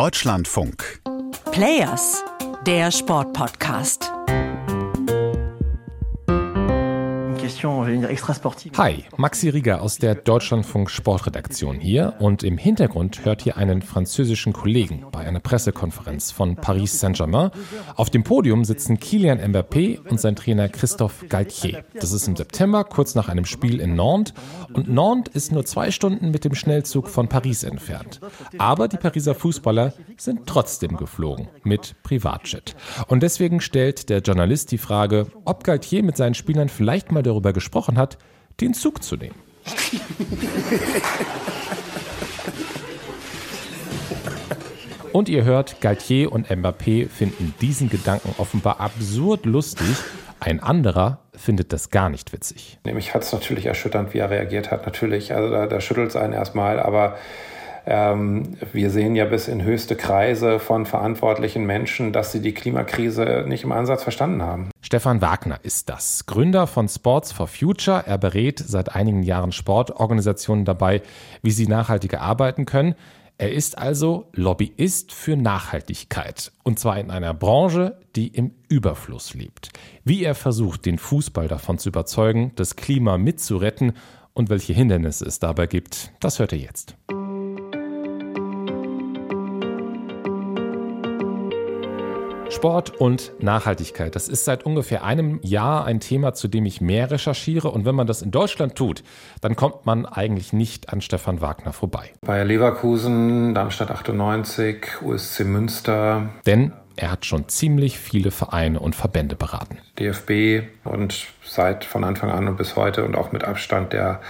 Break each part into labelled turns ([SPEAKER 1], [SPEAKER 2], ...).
[SPEAKER 1] Deutschlandfunk.
[SPEAKER 2] Players, der Sportpodcast.
[SPEAKER 3] Hi, Maxi Rieger aus der Deutschlandfunk Sportredaktion hier und im Hintergrund hört ihr einen französischen Kollegen bei einer Pressekonferenz von Paris Saint-Germain. Auf dem Podium sitzen Kilian Mbappé und sein Trainer Christophe Galtier. Das ist im September, kurz nach einem Spiel in Nantes und Nantes ist nur zwei Stunden mit dem Schnellzug von Paris entfernt. Aber die Pariser Fußballer sind trotzdem geflogen mit Privatjet. Und deswegen stellt der Journalist die Frage, ob Galtier mit seinen Spielern vielleicht mal darüber darüber gesprochen hat, den Zug zu nehmen. Und ihr hört, Galtier und Mbappé finden diesen Gedanken offenbar absurd lustig. Ein anderer findet das gar nicht witzig.
[SPEAKER 4] Mich hat es natürlich erschütternd, wie er reagiert hat. Natürlich, also da, da schüttelt es einen erstmal, aber ähm, wir sehen ja bis in höchste Kreise von verantwortlichen Menschen, dass sie die Klimakrise nicht im Ansatz verstanden haben.
[SPEAKER 3] Stefan Wagner ist das, Gründer von Sports for Future. Er berät seit einigen Jahren Sportorganisationen dabei, wie sie nachhaltiger arbeiten können. Er ist also Lobbyist für Nachhaltigkeit. Und zwar in einer Branche, die im Überfluss lebt. Wie er versucht, den Fußball davon zu überzeugen, das Klima mitzuretten und welche Hindernisse es dabei gibt, das hört ihr jetzt. Sport und Nachhaltigkeit. Das ist seit ungefähr einem Jahr ein Thema, zu dem ich mehr recherchiere. Und wenn man das in Deutschland tut, dann kommt man eigentlich nicht an Stefan Wagner vorbei.
[SPEAKER 4] Bayer Leverkusen, Darmstadt 98, USC Münster.
[SPEAKER 3] Denn er hat schon ziemlich viele Vereine und Verbände beraten.
[SPEAKER 4] DFB und seit von Anfang an und bis heute und auch mit Abstand der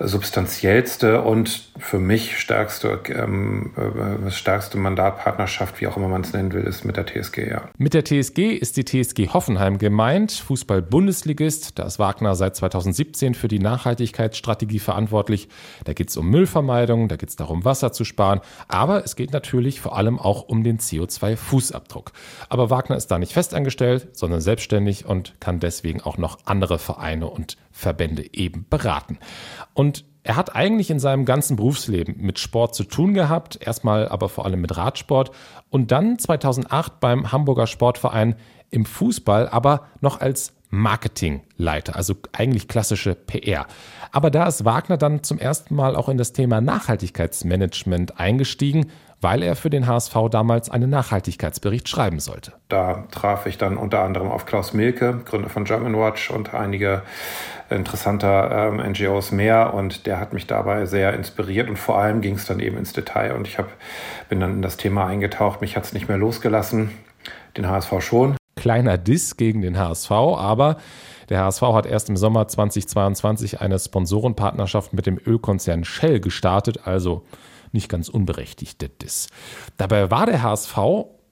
[SPEAKER 4] substanziellste und für mich stärkste, ähm, äh, stärkste Mandatpartnerschaft, wie auch immer man es nennen will, ist mit der TSG. Ja.
[SPEAKER 3] Mit der TSG ist die TSG Hoffenheim gemeint, Fußball-Bundesligist. Da ist Wagner seit 2017 für die Nachhaltigkeitsstrategie verantwortlich. Da geht es um Müllvermeidung, da geht es darum, Wasser zu sparen. Aber es geht natürlich vor allem auch um den CO2-Fußabdruck. Aber Wagner ist da nicht festangestellt, sondern selbstständig und kann deswegen auch noch andere Vereine und Verbände eben beraten. Und er hat eigentlich in seinem ganzen Berufsleben mit Sport zu tun gehabt, erstmal aber vor allem mit Radsport und dann 2008 beim Hamburger Sportverein im Fußball, aber noch als Marketingleiter, also eigentlich klassische PR. Aber da ist Wagner dann zum ersten Mal auch in das Thema Nachhaltigkeitsmanagement eingestiegen weil er für den HSV damals einen Nachhaltigkeitsbericht schreiben sollte.
[SPEAKER 4] Da traf ich dann unter anderem auf Klaus Milke, Gründer von Germanwatch und einige interessanter ähm, NGOs mehr. Und der hat mich dabei sehr inspiriert. Und vor allem ging es dann eben ins Detail. Und ich hab, bin dann in das Thema eingetaucht, mich hat es nicht mehr losgelassen, den HSV schon.
[SPEAKER 3] Kleiner Diss gegen den HSV, aber der HSV hat erst im Sommer 2022 eine Sponsorenpartnerschaft mit dem Ölkonzern Shell gestartet, also nicht ganz unberechtigte Diss. Dabei war der HSV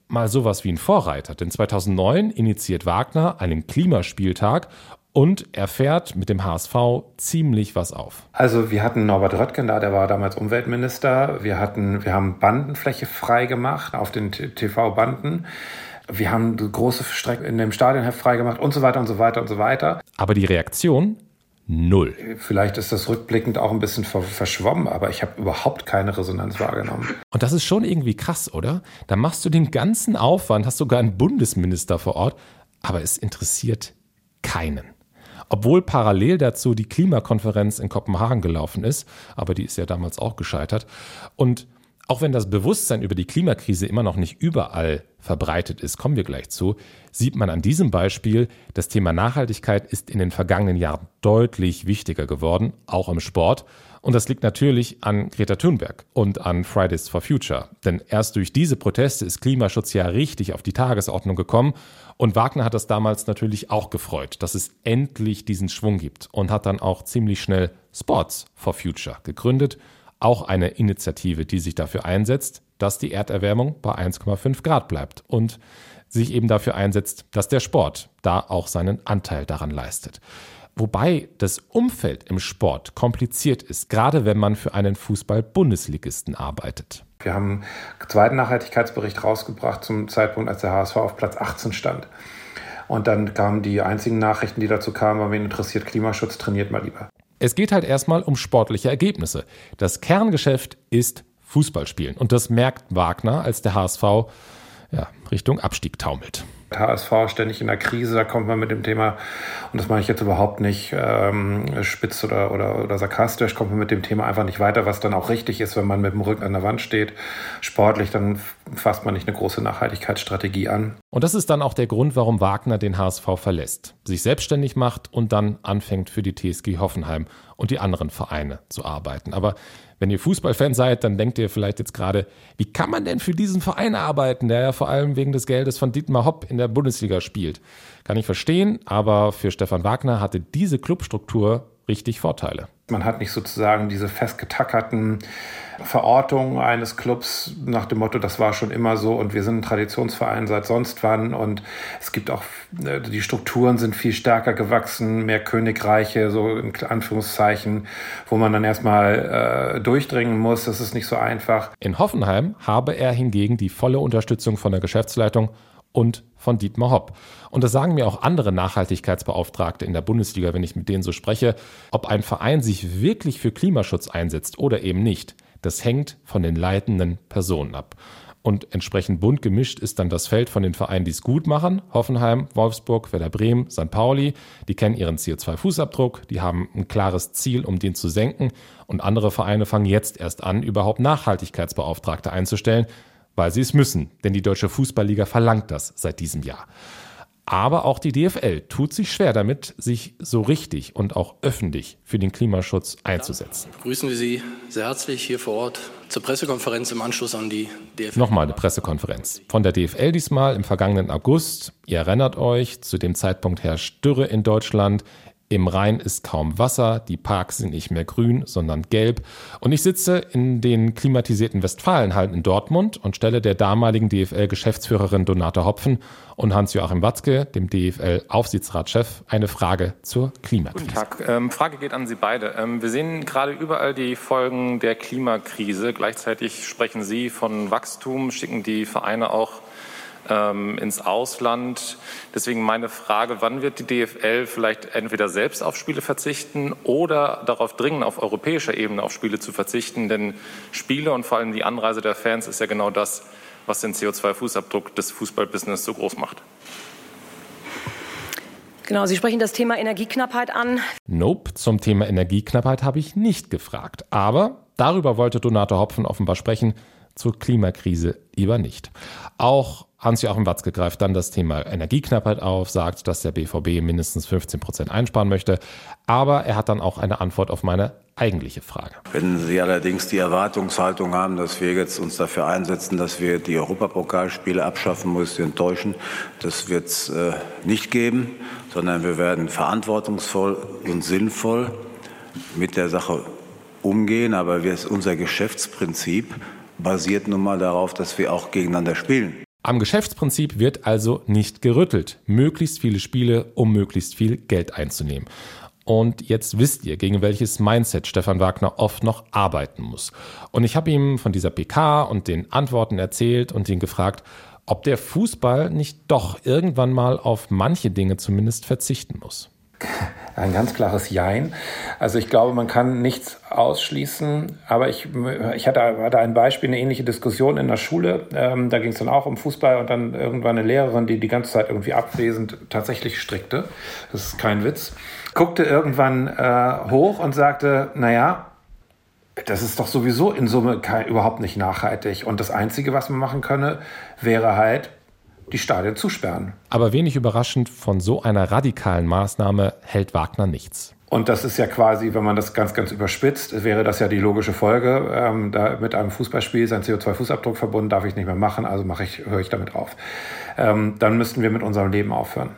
[SPEAKER 3] mal sowas wie ein Vorreiter, denn 2009 initiiert Wagner einen Klimaspieltag und er fährt mit dem HSV ziemlich was auf.
[SPEAKER 4] Also wir hatten Norbert Röttgen da, der war damals Umweltminister. Wir hatten, wir haben Bandenfläche frei gemacht auf den TV-Banden. Wir haben große Strecken in dem Stadionheft freigemacht und so weiter und so weiter und so weiter.
[SPEAKER 3] Aber die Reaktion Null.
[SPEAKER 4] Vielleicht ist das rückblickend auch ein bisschen verschwommen, aber ich habe überhaupt keine Resonanz wahrgenommen.
[SPEAKER 3] Und das ist schon irgendwie krass, oder? Da machst du den ganzen Aufwand, hast sogar einen Bundesminister vor Ort, aber es interessiert keinen. Obwohl parallel dazu die Klimakonferenz in Kopenhagen gelaufen ist, aber die ist ja damals auch gescheitert. Und auch wenn das Bewusstsein über die Klimakrise immer noch nicht überall verbreitet ist, kommen wir gleich zu, sieht man an diesem Beispiel, das Thema Nachhaltigkeit ist in den vergangenen Jahren deutlich wichtiger geworden, auch im Sport. Und das liegt natürlich an Greta Thunberg und an Fridays for Future. Denn erst durch diese Proteste ist Klimaschutz ja richtig auf die Tagesordnung gekommen. Und Wagner hat das damals natürlich auch gefreut, dass es endlich diesen Schwung gibt und hat dann auch ziemlich schnell Sports for Future gegründet auch eine Initiative, die sich dafür einsetzt, dass die Erderwärmung bei 1,5 Grad bleibt und sich eben dafür einsetzt, dass der Sport da auch seinen Anteil daran leistet. Wobei das Umfeld im Sport kompliziert ist, gerade wenn man für einen Fußball-Bundesligisten arbeitet.
[SPEAKER 4] Wir haben einen zweiten Nachhaltigkeitsbericht rausgebracht zum Zeitpunkt, als der HSV auf Platz 18 stand. Und dann kamen die einzigen Nachrichten, die dazu kamen, waren, wen interessiert Klimaschutz, trainiert mal lieber.
[SPEAKER 3] Es geht halt erstmal um sportliche Ergebnisse. Das Kerngeschäft ist Fußball spielen. Und das merkt Wagner, als der HSV ja, Richtung Abstieg taumelt.
[SPEAKER 4] HSV ständig in der Krise, da kommt man mit dem Thema, und das mache ich jetzt überhaupt nicht ähm, spitz oder, oder, oder sarkastisch, kommt man mit dem Thema einfach nicht weiter, was dann auch richtig ist, wenn man mit dem Rücken an der Wand steht. Sportlich, dann fasst man nicht eine große Nachhaltigkeitsstrategie an.
[SPEAKER 3] Und das ist dann auch der Grund, warum Wagner den HSV verlässt, sich selbstständig macht und dann anfängt für die TSG Hoffenheim und die anderen Vereine zu arbeiten. Aber wenn ihr Fußballfan seid, dann denkt ihr vielleicht jetzt gerade, wie kann man denn für diesen Verein arbeiten, der ja vor allem wegen des Geldes von Dietmar Hopp in der Bundesliga spielt? Kann ich verstehen, aber für Stefan Wagner hatte diese Clubstruktur richtig Vorteile.
[SPEAKER 4] Man hat nicht sozusagen diese festgetackerten Verortungen eines Clubs nach dem Motto, das war schon immer so und wir sind ein Traditionsverein seit sonst wann und es gibt auch, äh, die Strukturen sind viel stärker gewachsen, mehr Königreiche, so in Anführungszeichen, wo man dann erstmal äh, durchdringen muss. Das ist nicht so einfach.
[SPEAKER 3] In Hoffenheim habe er hingegen die volle Unterstützung von der Geschäftsleitung und von Dietmar Hopp. Und das sagen mir auch andere Nachhaltigkeitsbeauftragte in der Bundesliga, wenn ich mit denen so spreche, ob ein Verein sich wirklich für Klimaschutz einsetzt oder eben nicht. Das hängt von den leitenden Personen ab. Und entsprechend bunt gemischt ist dann das Feld von den Vereinen, die es gut machen. Hoffenheim, Wolfsburg, Werder Bremen, St. Pauli. Die kennen ihren CO2-Fußabdruck, die haben ein klares Ziel, um den zu senken. Und andere Vereine fangen jetzt erst an, überhaupt Nachhaltigkeitsbeauftragte einzustellen weil sie es müssen, denn die Deutsche Fußballliga verlangt das seit diesem Jahr. Aber auch die DFL tut sich schwer damit, sich so richtig und auch öffentlich für den Klimaschutz einzusetzen.
[SPEAKER 1] Dann grüßen wir Sie sehr herzlich hier vor Ort zur Pressekonferenz im Anschluss an die DFL.
[SPEAKER 3] Nochmal eine Pressekonferenz. Von der DFL diesmal im vergangenen August. Ihr erinnert euch, zu dem Zeitpunkt herrscht Dürre in Deutschland. Im Rhein ist kaum Wasser, die Parks sind nicht mehr grün, sondern gelb. Und ich sitze in den klimatisierten Westfalenhallen in Dortmund und stelle der damaligen DFL-Geschäftsführerin Donata Hopfen und Hans-Joachim Watzke, dem DFL-Aufsichtsratschef, eine Frage zur Klimakrise.
[SPEAKER 5] Guten Tag. Ähm, Frage geht an Sie beide. Ähm, wir sehen gerade überall die Folgen der Klimakrise. Gleichzeitig sprechen Sie von Wachstum, schicken die Vereine auch ähm, ins Ausland. Deswegen meine Frage, wann wird die DFL vielleicht entweder selbst auf Spiele verzichten oder darauf dringen, auf europäischer Ebene auf Spiele zu verzichten? Denn Spiele und vor allem die Anreise der Fans ist ja genau das, was den CO2-Fußabdruck des Fußballbusiness so groß macht.
[SPEAKER 6] Genau, Sie sprechen das Thema Energieknappheit an.
[SPEAKER 3] Nope, zum Thema Energieknappheit habe ich nicht gefragt. Aber darüber wollte Donato Hopfen offenbar sprechen, zur Klimakrise lieber nicht. Auch Hans-Joachim Watzke greift dann das Thema Energieknappheit auf, sagt, dass der BVB mindestens 15 Prozent einsparen möchte. Aber er hat dann auch eine Antwort auf meine eigentliche Frage.
[SPEAKER 7] Wenn Sie allerdings die Erwartungshaltung haben, dass wir jetzt uns dafür einsetzen, dass wir die Europapokalspiele abschaffen, muss ich Sie enttäuschen. Das wird es äh, nicht geben, sondern wir werden verantwortungsvoll und sinnvoll mit der Sache umgehen. Aber wir, unser Geschäftsprinzip basiert nun mal darauf, dass wir auch gegeneinander spielen.
[SPEAKER 3] Am Geschäftsprinzip wird also nicht gerüttelt. Möglichst viele Spiele, um möglichst viel Geld einzunehmen. Und jetzt wisst ihr, gegen welches Mindset Stefan Wagner oft noch arbeiten muss. Und ich habe ihm von dieser PK und den Antworten erzählt und ihn gefragt, ob der Fußball nicht doch irgendwann mal auf manche Dinge zumindest verzichten muss.
[SPEAKER 4] Ein ganz klares Jein. Also ich glaube, man kann nichts ausschließen, aber ich, ich hatte, hatte ein Beispiel, eine ähnliche Diskussion in der Schule. Ähm, da ging es dann auch um Fußball und dann irgendwann eine Lehrerin, die die ganze Zeit irgendwie abwesend tatsächlich strickte. Das ist kein Witz. Guckte irgendwann äh, hoch und sagte, naja, das ist doch sowieso in Summe kein, überhaupt nicht nachhaltig. Und das Einzige, was man machen könne, wäre halt die Stadien zusperren.
[SPEAKER 3] Aber wenig überraschend, von so einer radikalen Maßnahme hält Wagner nichts.
[SPEAKER 4] Und das ist ja quasi, wenn man das ganz, ganz überspitzt, wäre das ja die logische Folge. Ähm, da mit einem Fußballspiel sein CO2-Fußabdruck verbunden darf ich nicht mehr machen, also mache ich, höre ich damit auf. Ähm, dann müssten wir mit unserem Leben aufhören.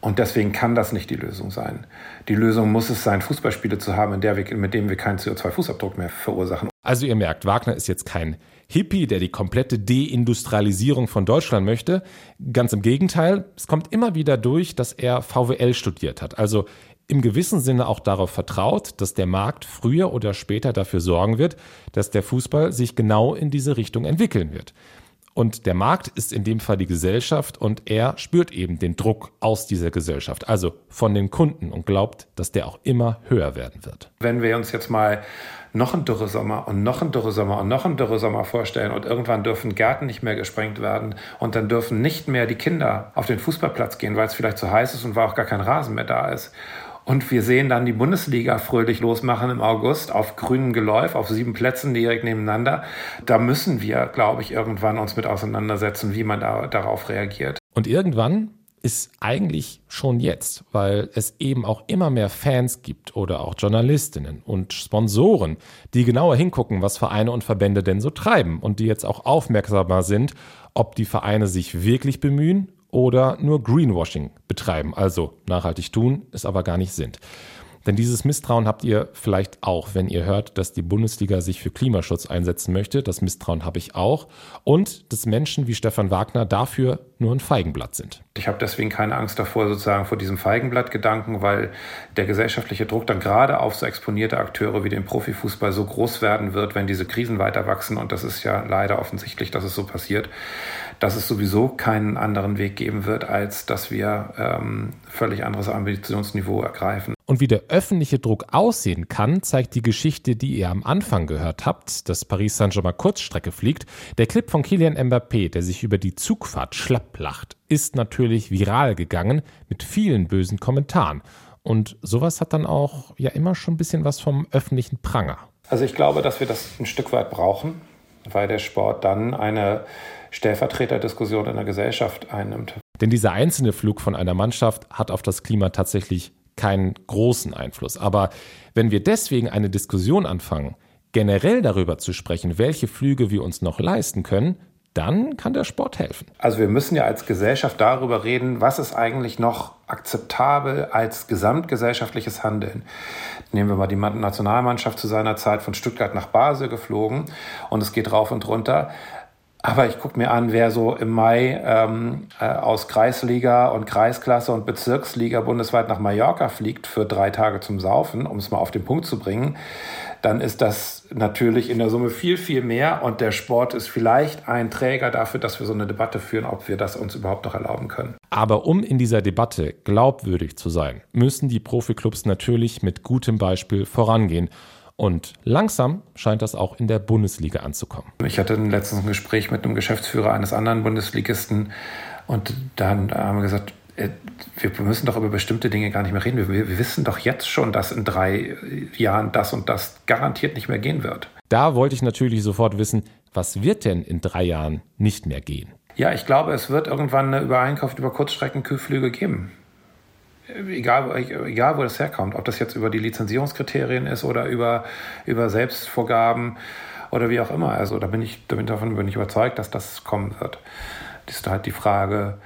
[SPEAKER 4] Und deswegen kann das nicht die Lösung sein. Die Lösung muss es sein, Fußballspiele zu haben, in der wir, mit denen wir keinen CO2-Fußabdruck mehr verursachen.
[SPEAKER 3] Also ihr merkt, Wagner ist jetzt kein Hippie, der die komplette Deindustrialisierung von Deutschland möchte. Ganz im Gegenteil, es kommt immer wieder durch, dass er VWL studiert hat. Also im gewissen Sinne auch darauf vertraut, dass der Markt früher oder später dafür sorgen wird, dass der Fußball sich genau in diese Richtung entwickeln wird. Und der Markt ist in dem Fall die Gesellschaft und er spürt eben den Druck aus dieser Gesellschaft, also von den Kunden und glaubt, dass der auch immer höher werden wird.
[SPEAKER 4] Wenn wir uns jetzt mal noch ein Dürresommer und noch ein Dürresommer und noch ein Dürresommer vorstellen und irgendwann dürfen Gärten nicht mehr gesprengt werden und dann dürfen nicht mehr die Kinder auf den Fußballplatz gehen, weil es vielleicht zu heiß ist und weil auch gar kein Rasen mehr da ist. Und wir sehen dann die Bundesliga fröhlich losmachen im August auf grünem Geläuf, auf sieben Plätzen direkt nebeneinander. Da müssen wir, glaube ich, irgendwann uns mit auseinandersetzen, wie man da, darauf reagiert.
[SPEAKER 3] Und irgendwann ist eigentlich schon jetzt, weil es eben auch immer mehr Fans gibt oder auch Journalistinnen und Sponsoren, die genauer hingucken, was Vereine und Verbände denn so treiben und die jetzt auch aufmerksamer sind, ob die Vereine sich wirklich bemühen oder nur Greenwashing betreiben, also nachhaltig tun, es aber gar nicht sind. Denn dieses Misstrauen habt ihr vielleicht auch, wenn ihr hört, dass die Bundesliga sich für Klimaschutz einsetzen möchte. Das Misstrauen habe ich auch. Und dass Menschen wie Stefan Wagner dafür nur ein Feigenblatt sind.
[SPEAKER 4] Ich habe deswegen keine Angst davor, sozusagen vor diesem Feigenblatt-Gedanken, weil der gesellschaftliche Druck dann gerade auf so exponierte Akteure wie den Profifußball so groß werden wird, wenn diese Krisen weiter wachsen. Und das ist ja leider offensichtlich, dass es so passiert, dass es sowieso keinen anderen Weg geben wird, als dass wir ähm, völlig anderes Ambitionsniveau ergreifen.
[SPEAKER 3] Und wie der öffentliche Druck aussehen kann, zeigt die Geschichte, die ihr am Anfang gehört habt, dass Paris Saint-Germain Kurzstrecke fliegt. Der Clip von Kilian Mbappé, der sich über die Zugfahrt schlapplacht, ist natürlich viral gegangen mit vielen bösen Kommentaren. Und sowas hat dann auch ja immer schon ein bisschen was vom öffentlichen Pranger.
[SPEAKER 4] Also ich glaube, dass wir das ein Stück weit brauchen, weil der Sport dann eine Stellvertreterdiskussion in der Gesellschaft einnimmt.
[SPEAKER 3] Denn dieser einzelne Flug von einer Mannschaft hat auf das Klima tatsächlich keinen großen Einfluss. Aber wenn wir deswegen eine Diskussion anfangen, generell darüber zu sprechen, welche Flüge wir uns noch leisten können, dann kann der Sport helfen.
[SPEAKER 4] Also wir müssen ja als Gesellschaft darüber reden, was ist eigentlich noch akzeptabel als gesamtgesellschaftliches Handeln. Nehmen wir mal die Nationalmannschaft zu seiner Zeit von Stuttgart nach Basel geflogen und es geht rauf und runter. Aber ich gucke mir an, wer so im Mai ähm, äh, aus Kreisliga und Kreisklasse und Bezirksliga bundesweit nach Mallorca fliegt für drei Tage zum Saufen, um es mal auf den Punkt zu bringen, dann ist das natürlich in der Summe viel, viel mehr. Und der Sport ist vielleicht ein Träger dafür, dass wir so eine Debatte führen, ob wir das uns überhaupt noch erlauben können.
[SPEAKER 3] Aber um in dieser Debatte glaubwürdig zu sein, müssen die Profiklubs natürlich mit gutem Beispiel vorangehen. Und langsam scheint das auch in der Bundesliga anzukommen.
[SPEAKER 4] Ich hatte letztens ein Gespräch mit einem Geschäftsführer eines anderen Bundesligisten und dann haben wir gesagt, äh, wir müssen doch über bestimmte Dinge gar nicht mehr reden. Wir, wir, wissen doch jetzt schon, dass in drei Jahren das und das garantiert nicht mehr gehen wird.
[SPEAKER 3] Da wollte ich natürlich sofort wissen, was wird denn in drei Jahren nicht mehr gehen?
[SPEAKER 4] Ja, ich glaube, es wird irgendwann eine Übereinkunft über Kurzstreckenkühlflüge geben egal, egal wo das herkommt, ob das jetzt über die Lizenzierungskriterien ist oder über, über Selbstvorgaben oder wie auch immer. Also da bin ich, davon bin ich überzeugt, dass das kommen wird. Das ist halt die Frage,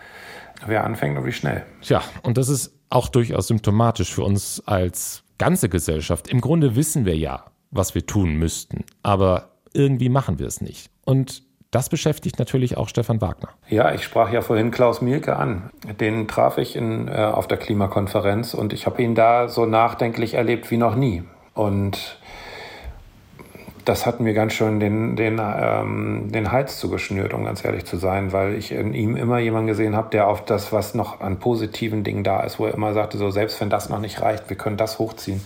[SPEAKER 4] wer anfängt und wie schnell.
[SPEAKER 3] Tja, und das ist auch durchaus symptomatisch für uns als ganze Gesellschaft. Im Grunde wissen wir ja, was wir tun müssten, aber irgendwie machen wir es nicht. Und das beschäftigt natürlich auch Stefan Wagner.
[SPEAKER 4] Ja, ich sprach ja vorhin Klaus Mielke an. Den traf ich in, äh, auf der Klimakonferenz und ich habe ihn da so nachdenklich erlebt wie noch nie. Und das hat mir ganz schön den, den, ähm, den Hals zugeschnürt, um ganz ehrlich zu sein, weil ich in ihm immer jemanden gesehen habe, der auf das, was noch an positiven Dingen da ist, wo er immer sagte, so selbst wenn das noch nicht reicht, wir können das hochziehen.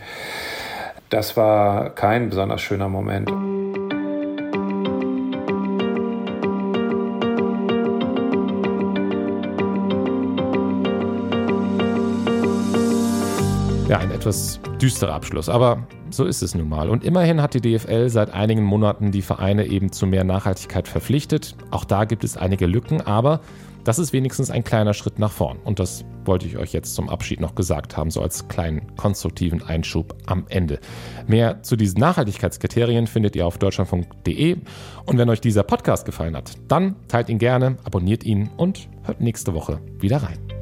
[SPEAKER 4] Das war kein besonders schöner Moment.
[SPEAKER 3] Etwas düsterer Abschluss, aber so ist es nun mal. Und immerhin hat die DFL seit einigen Monaten die Vereine eben zu mehr Nachhaltigkeit verpflichtet. Auch da gibt es einige Lücken, aber das ist wenigstens ein kleiner Schritt nach vorn. Und das wollte ich euch jetzt zum Abschied noch gesagt haben, so als kleinen konstruktiven Einschub am Ende. Mehr zu diesen Nachhaltigkeitskriterien findet ihr auf deutschlandfunk.de. Und wenn euch dieser Podcast gefallen hat, dann teilt ihn gerne, abonniert ihn und hört nächste Woche wieder rein.